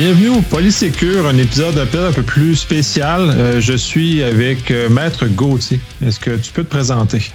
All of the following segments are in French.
Bienvenue au Polysécure, un épisode peu, un peu plus spécial. Euh, je suis avec euh, Maître Gauthier. Est-ce que tu peux te présenter?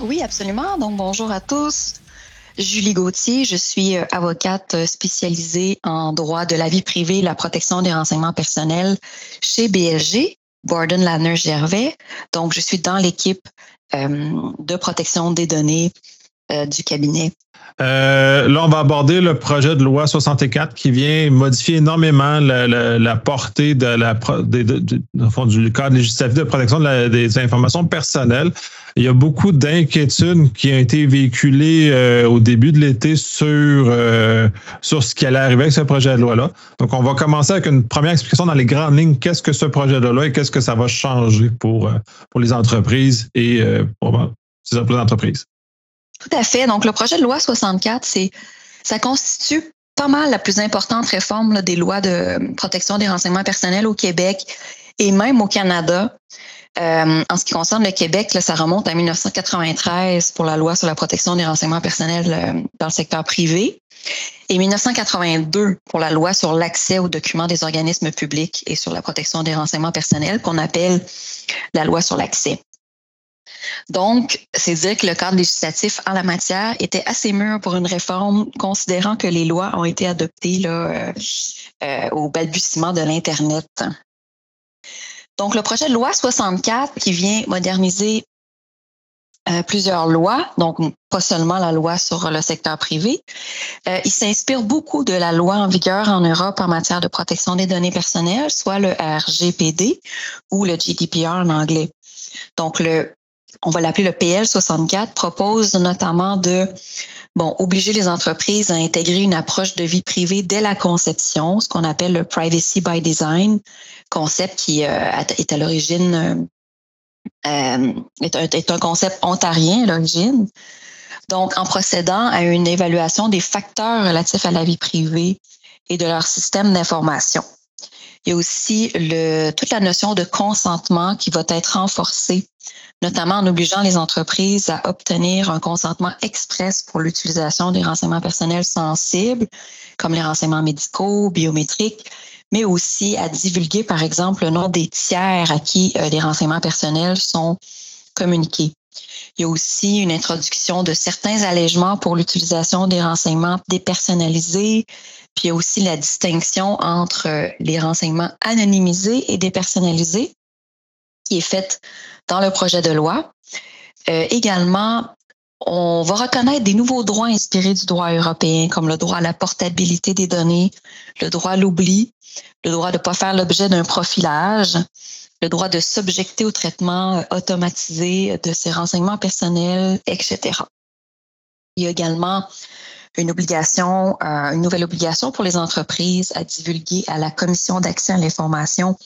Oui, absolument. Donc, bonjour à tous. Julie Gauthier, je suis euh, avocate spécialisée en droit de la vie privée et la protection des renseignements personnels chez BLG, Borden Lanner Gervais. Donc, je suis dans l'équipe de protection des données du cabinet euh, là, on va aborder le projet de loi 64 qui vient modifier énormément la, portée du cadre législatif de protection des informations personnelles. Il y a beaucoup d'inquiétudes qui ont été véhiculées euh, au début de l'été sur, euh, ce qui allait arriver avec ce projet de loi-là. Donc, on va commencer avec une première explication dans les grandes lignes. Qu'est-ce que ce projet de loi et qu'est-ce que ça va changer pour, pour les entreprises et pour les entreprises? Tout à fait. Donc, le projet de loi 64, c'est, ça constitue pas mal la plus importante réforme des lois de protection des renseignements personnels au Québec et même au Canada. Euh, en ce qui concerne le Québec, là, ça remonte à 1993 pour la loi sur la protection des renseignements personnels euh, dans le secteur privé et 1982 pour la loi sur l'accès aux documents des organismes publics et sur la protection des renseignements personnels qu'on appelle la loi sur l'accès. Donc, c'est dire que le cadre législatif en la matière était assez mûr pour une réforme, considérant que les lois ont été adoptées euh, euh, au balbutiement de l'Internet. Donc, le projet de loi 64 qui vient moderniser euh, plusieurs lois, donc pas seulement la loi sur le secteur privé. il s'inspire beaucoup de la loi en vigueur en Europe en matière de protection des données personnelles, soit le RGPD ou le GDPR en anglais. Donc, le on va l'appeler le PL 64, propose notamment de bon, obliger les entreprises à intégrer une approche de vie privée dès la conception, ce qu'on appelle le privacy by design, concept qui euh, est à l'origine euh, est, un, est, un, concept ontarien à l'origine. Donc, en procédant à une évaluation des facteurs relatifs à la vie privée et de leur système d'information. Il y a aussi le, toute la notion de consentement qui va être renforcée notamment en obligeant les entreprises à obtenir un consentement express pour l'utilisation des renseignements personnels sensibles, comme les renseignements médicaux, biométriques, mais aussi à divulguer, par exemple, le nom des tiers à qui euh, les renseignements personnels sont communiqués. Il y a aussi une introduction de certains allègements pour l'utilisation des renseignements dépersonnalisés, puis il y a aussi la distinction entre euh, les renseignements anonymisés et dépersonnalisés est faite dans le projet de loi. Euh, également, on va reconnaître des nouveaux droits inspirés du droit européen, comme le droit à la portabilité des données, le droit à l'oubli, le droit de ne pas faire l'objet d'un profilage, le droit de s'objecter au traitement euh, automatisé de ses renseignements personnels, etc. Il y a également une obligation, euh, une nouvelle obligation pour les entreprises à divulguer à la Commission d'accès à l'information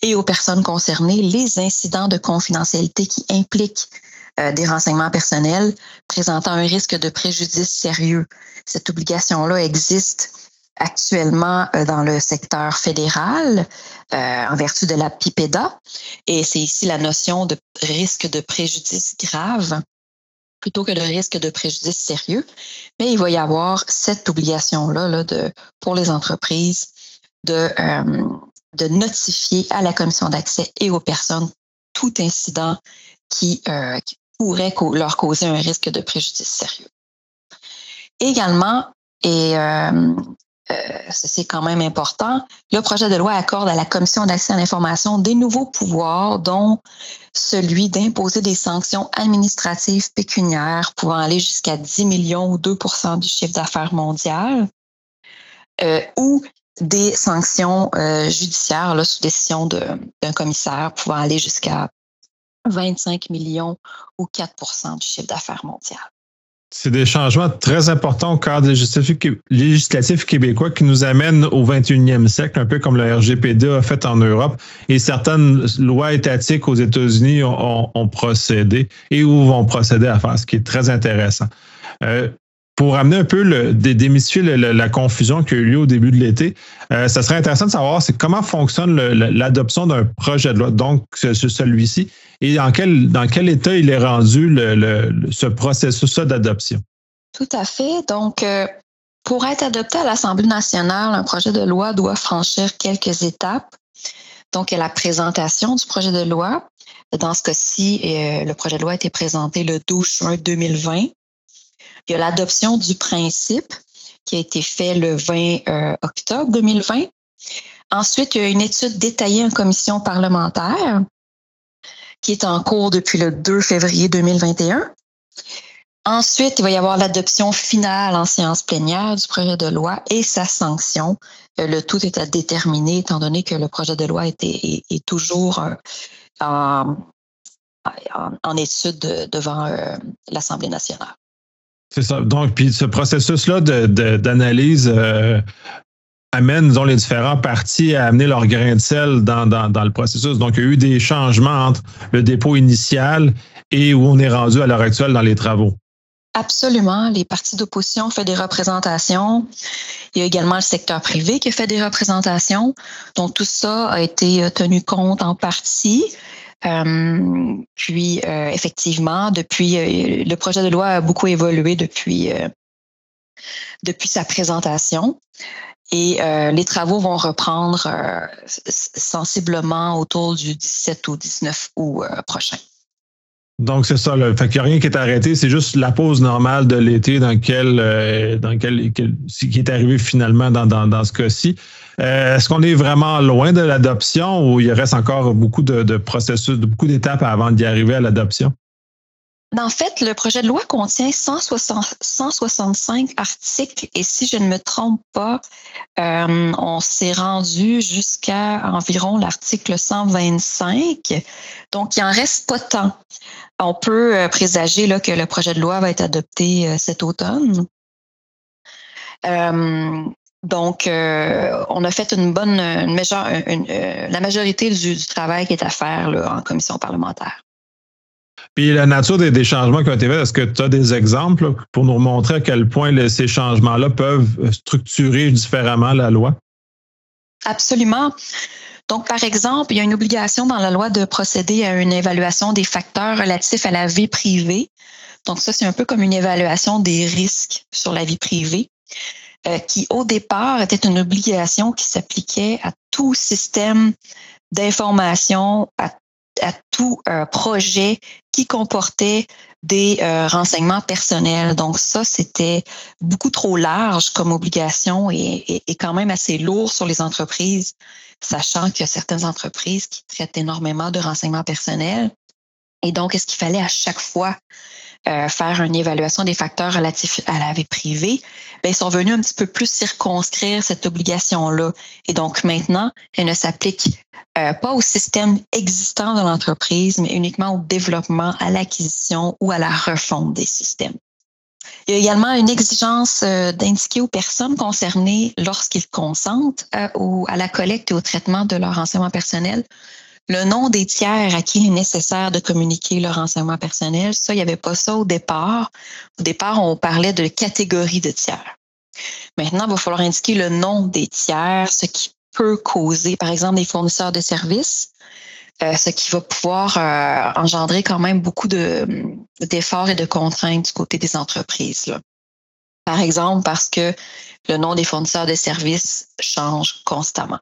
et aux personnes concernées les incidents de confidentialité qui impliquent euh, des renseignements personnels présentant un risque de préjudice sérieux. Cette obligation-là existe actuellement euh, dans le secteur fédéral en vertu de la PIPEDA et c'est ici la notion de risque de préjudice grave plutôt que le risque de préjudice sérieux. Mais il va y avoir cette obligation-là là, de, pour les entreprises de, euh, de notifier à la commission d'accès et aux personnes tout incident qui, euh, pourrait leur causer un risque de préjudice sérieux. Également, et euh, euh, c'est quand même important. Le projet de loi accorde à la Commission d'accès à l'information des nouveaux pouvoirs, dont celui d'imposer des sanctions administratives pécuniaires pouvant aller jusqu'à 10 millions ou 2% du chiffre d'affaires mondial, euh, ou des sanctions euh, judiciaires là, sous décision d'un commissaire pouvant aller jusqu'à 25 millions ou 4% du chiffre d'affaires mondial. C'est des changements très importants au cadre législatif, québécois qui nous amènent au 21e siècle, un peu comme le RGPD a fait en Europe. Et certaines lois étatiques aux États-Unis ont, procédé et ou vont procéder à faire, ce qui est très intéressant. Euh, pour amener un peu le, démystifier la, confusion qui a eu lieu au début de l'été, euh, ça serait intéressant de savoir c'est comment fonctionne l'adoption d'un projet de loi, donc celui-ci, et dans quel, dans quel état il est rendu ce processus d'adoption. Tout à fait. Donc, euh, Pour être adopté à l'Assemblée nationale, un projet de loi doit franchir quelques étapes. Donc, il y a la présentation du projet de loi. Dans ce cas-ci, euh, le projet de loi a été présenté le 12 juin 2020. Il y a l'adoption du principe qui a été fait le 20 euh, octobre 2020. Ensuite, il y a une étude détaillée en commission parlementaire qui est en cours depuis le 2 février 2021. Ensuite, il va y avoir l'adoption finale en séance plénière du projet de loi et sa sanction. Euh, le tout est à déterminer étant donné que le projet de loi est, toujours euh, en, étude devant l'Assemblée nationale. C'est ça. Donc, puis ce processus-là d'analyse amène, disons, les différents partis à amener leur grain de sel dans, dans, dans, le processus. Donc, il y a eu des changements entre le dépôt initial et où on est rendu à l'heure actuelle dans les travaux. Absolument. Les partis d'opposition ont fait des représentations. Il y a également le secteur privé qui a fait des représentations. Donc, tout ça a été euh, tenu compte en partie. Euh, puis, euh, effectivement, depuis le projet de loi a beaucoup évolué depuis, depuis sa présentation. Et les travaux vont reprendre sensiblement autour du 17 ou 19 août prochain. Donc, c'est ça. Là. Fait qu'il n'y a rien qui est arrêté. C'est juste la pause normale de l'été dans euh, dans lequel, qui est arrivé finalement dans, dans, dans ce cas-ci. Euh, est-ce qu'on est vraiment loin de l'adoption ou il reste encore beaucoup de, processus, beaucoup d'étapes avant d'y arriver à l'adoption? En fait, le projet de loi contient 160, 165 articles et si je ne me trompe pas, euh, on s'est rendu jusqu'à environ l'article 125. Donc, il en reste pas tant. On peut euh, présager là, que le projet de loi va être adopté cet automne. Donc, on a fait une bonne, une, la majorité du, du, travail qui est à faire là, en commission parlementaire. Puis la nature des, changements qui ont été faits, est-ce que tu as des exemples pour nous montrer à quel point ces changements-là peuvent structurer différemment la loi? Absolument. Donc, par exemple, il y a une obligation dans la loi de procéder à une évaluation des facteurs relatifs à la vie privée. Donc, ça, c'est un peu comme une évaluation des risques sur la vie privée, euh, qui au départ était une obligation qui s'appliquait à tout système d'information, à tout euh, projet qui comportait des euh, renseignements personnels. Donc ça, c'était beaucoup trop large comme obligation et, et, quand même assez lourd sur les entreprises, sachant qu'il y a certaines entreprises qui traitent énormément de renseignements personnels. Et donc, est-ce qu'il fallait à chaque fois euh, faire une évaluation des facteurs relatifs à la vie privée, ben, ils sont venus un petit peu plus circonscrire cette obligation-là. Et donc maintenant, elle ne s'applique euh, pas au système existant de l'entreprise, mais uniquement au développement, à l'acquisition ou à la refonte des systèmes. Il y a également une exigence euh, d'indiquer aux personnes concernées lorsqu'ils consentent à la collecte et au traitement de leur renseignement personnel le nom des tiers à qui il est nécessaire de communiquer leur renseignement personnel, ça, il n'y avait pas ça au départ. Au départ, on parlait de catégorie de tiers. Maintenant, il va falloir indiquer le nom des tiers, ce qui peut causer, par exemple, des fournisseurs de services, euh, ce qui va pouvoir euh, engendrer quand même beaucoup d'efforts et de contraintes du côté des entreprises. Par exemple, parce que le nom des fournisseurs de services change constamment.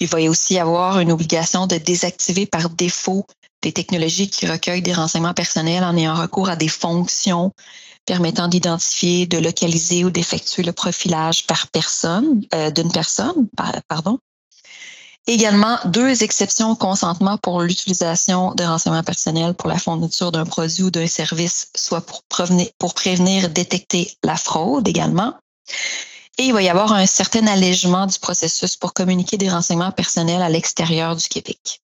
Il va y aussi avoir une obligation de désactiver par défaut des technologies qui recueillent des renseignements personnels en ayant recours à des fonctions permettant d'identifier, de localiser ou d'effectuer le profilage par personne, euh, d'une personne, pardon. Également, deux exceptions au consentement pour l'utilisation de renseignements personnels pour la fourniture d'un produit ou d'un service, soit pour pour prévenir, détecter la fraude également. Et il va y avoir un certain allègement du processus pour communiquer des renseignements personnels à l'extérieur du Québec.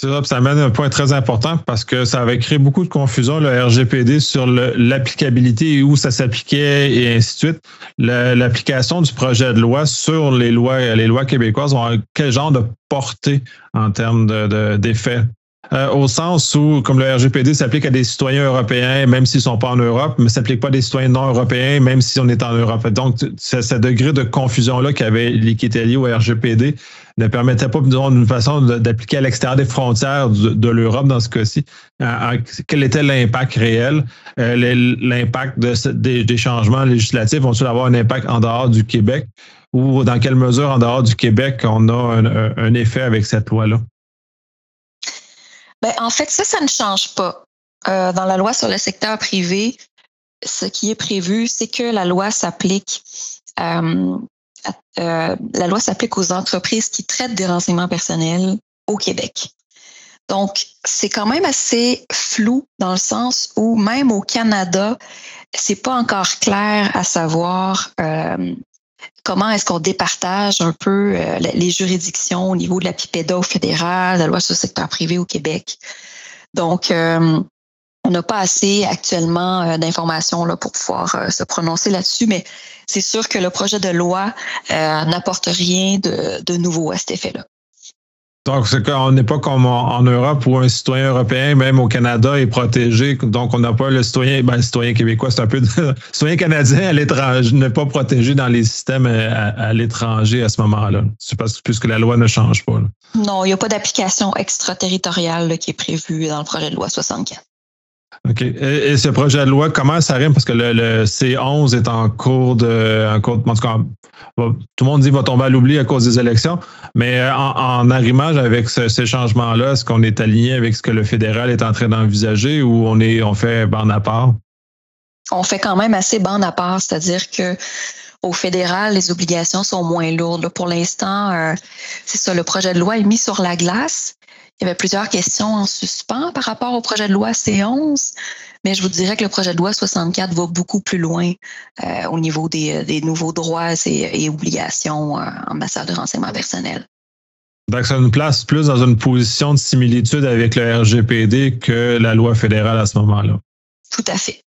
Ça, ça amène un point très important parce que ça avait créé beaucoup de confusion, le RGPD, sur l'applicabilité et où ça s'appliquait et ainsi de suite. L'application du projet de loi sur les lois, les lois québécoises ont quel genre de portée en termes d'effet? Euh, au sens où, comme le RGPD s'applique à des citoyens européens, même s'ils ne sont pas en Europe, mais s'applique pas à des citoyens non européens, même si on est en Europe. Donc, ce degré de confusion-là qui était lié au RGPD ne permettait pas, disons, d'une façon d'appliquer à l'extérieur des frontières de, l'Europe dans ce cas-ci. quel était l'impact réel? Euh, l'impact des, changements législatifs vont-ils avoir un impact en dehors du Québec? Ou dans quelle mesure, en dehors du Québec, on a un effet avec cette loi-là? Ben, en fait, ça, ça ne change pas. Euh, dans la loi sur le secteur privé, ce qui est prévu, c'est que la loi s'applique euh, euh, la loi s'applique aux entreprises qui traitent des renseignements personnels au Québec. Donc, c'est quand même assez flou dans le sens où même au Canada, c'est pas encore clair à savoir euh, comment est-ce qu'on départage un peu euh, les juridictions au niveau de la PIPEDA au fédéral, la loi sur le secteur privé au Québec. Donc, euh, on n'a pas assez actuellement euh, d'informations pour pouvoir se prononcer là-dessus, mais c'est sûr que le projet de loi n'apporte rien de nouveau à cet effet-là. Donc, c'est qu'on n'est pas comme en, Europe où un citoyen européen, même au Canada, est protégé. Donc, on n'a pas le citoyen, ben, le citoyen québécois, c'est un peu, le citoyen canadien à l'étranger n'est pas protégé dans les systèmes à, l'étranger à ce moment-là. C'est parce puisque la loi ne change pas. Non, il n'y a pas d'application extraterritoriale qui est prévue dans le projet de loi 64. OK. Et, ce projet de loi, comment ça rime? Parce que le, C11 est en cours de. En cours, en tout, cas, tout le monde dit va tomber à l'oubli à cause des élections. Mais euh, en, arrimage avec ces changements-là, est-ce qu'on est aligné avec ce que le fédéral est en train d'envisager ou on est on fait bande à part? On fait quand même assez bande à part, c'est-à-dire que au fédéral, les obligations sont moins lourdes. Pour l'instant, euh, c'est ça, le projet de loi est mis sur la glace. Il y avait plusieurs questions en suspens par rapport au projet de loi C11, mais je vous dirais que le projet de loi 64 va beaucoup plus loin euh, au niveau des, des, nouveaux droits et, obligations euh, en matière de renseignement personnel. Donc, ça nous place plus dans une position de similitude avec le RGPD que la loi fédérale à ce moment-là. Tout à fait.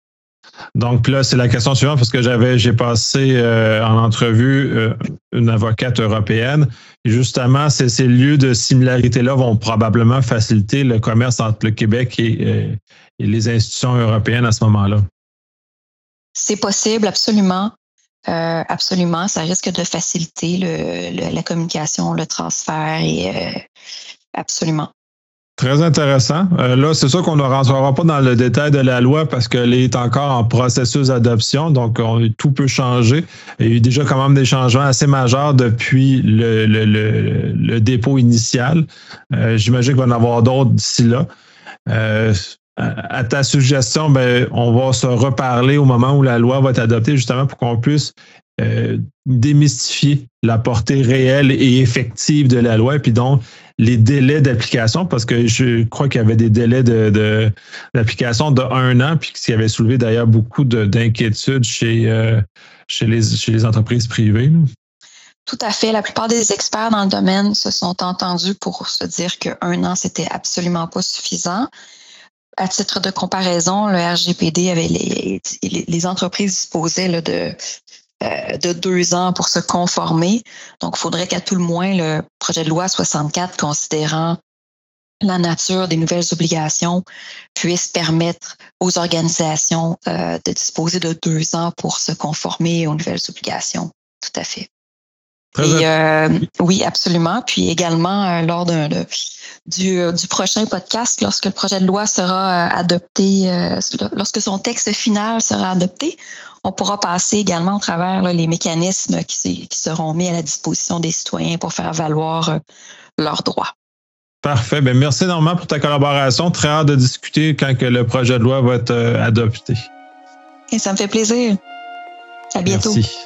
Donc là, c'est la question suivante parce que j'ai passé euh, en entrevue euh, une avocate européenne. Justement, ces, lieux de similarité-là vont probablement faciliter le commerce entre le Québec et, euh, les institutions européennes à ce moment-là. C'est possible, absolument. absolument. Ça risque de faciliter la communication, le transfert et absolument. Très intéressant. Euh, là, c'est sûr qu'on ne rentrera pas dans le détail de la loi parce qu'elle est encore en processus d'adoption, donc tout peut changer. Il y a eu déjà quand même des changements assez majeurs depuis le, le, le, dépôt initial. Euh, j'imagine qu'il va y en avoir d'autres d'ici là. Euh, à ta suggestion, ben, on va se reparler au moment où la loi va être adoptée, justement pour qu'on puisse démystifier la portée réelle et effective de la loi, puis donc les délais d'application, parce que je crois qu'il y avait des délais d'application de, un an, puis qui avait soulevé d'ailleurs beaucoup d'inquiétudes chez, euh, chez les entreprises privées. Tout à fait. La plupart des experts dans le domaine se sont entendus pour se dire qu'un an, c'était absolument pas suffisant. À titre de comparaison, le RGPD avait les, les entreprises disposaient de euh, de deux ans pour se conformer. Donc, il faudrait qu'à tout le moins, le projet de loi 64, considérant la nature des nouvelles obligations, puisse permettre aux organisations euh, de disposer de deux ans pour se conformer aux nouvelles obligations. Tout à fait. Et, euh, oui, absolument. Puis également, lors du, du, prochain podcast, lorsque le projet de loi sera adopté, lorsque son texte final sera adopté, on pourra passer également au travers les mécanismes qui, seront mis à la disposition des citoyens pour faire valoir euh, leurs droits. Parfait. Bien, merci énormément pour ta collaboration. Très hâte de discuter quand que le projet de loi va être euh, adopté. Et ça me fait plaisir. À bientôt. Merci.